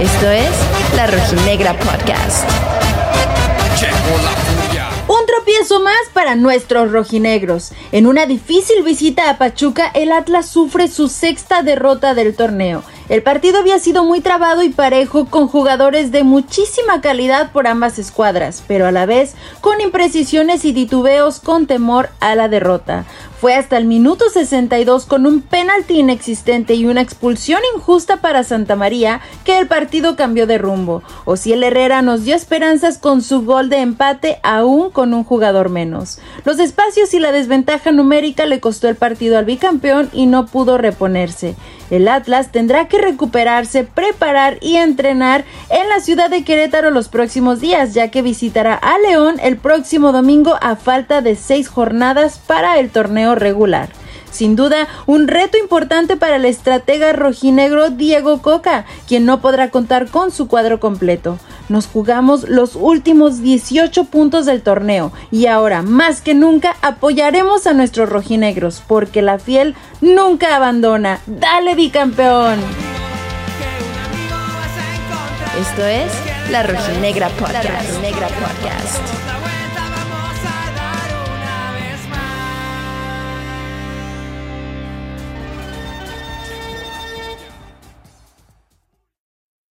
Esto es La Rojinegra Podcast. Un tropiezo más para nuestros rojinegros. En una difícil visita a Pachuca, el Atlas sufre su sexta derrota del torneo. El partido había sido muy trabado y parejo con jugadores de muchísima calidad por ambas escuadras, pero a la vez con imprecisiones y titubeos con temor a la derrota. Fue hasta el minuto 62 con un penalti inexistente y una expulsión injusta para Santa María que el partido cambió de rumbo. el Herrera nos dio esperanzas con su gol de empate aún con un jugador menos. Los espacios y la desventaja numérica le costó el partido al bicampeón y no pudo reponerse. El Atlas tendrá que recuperarse, preparar y entrenar en la ciudad de Querétaro los próximos días, ya que visitará a León el próximo domingo a falta de seis jornadas para el torneo regular. Sin duda, un reto importante para el estratega rojinegro Diego Coca, quien no podrá contar con su cuadro completo. Nos jugamos los últimos 18 puntos del torneo y ahora, más que nunca, apoyaremos a nuestros rojinegros, porque la fiel nunca abandona. ¡Dale, bicampeón! Esto es La Rojinegra Podcast. La Rojinegra Podcast.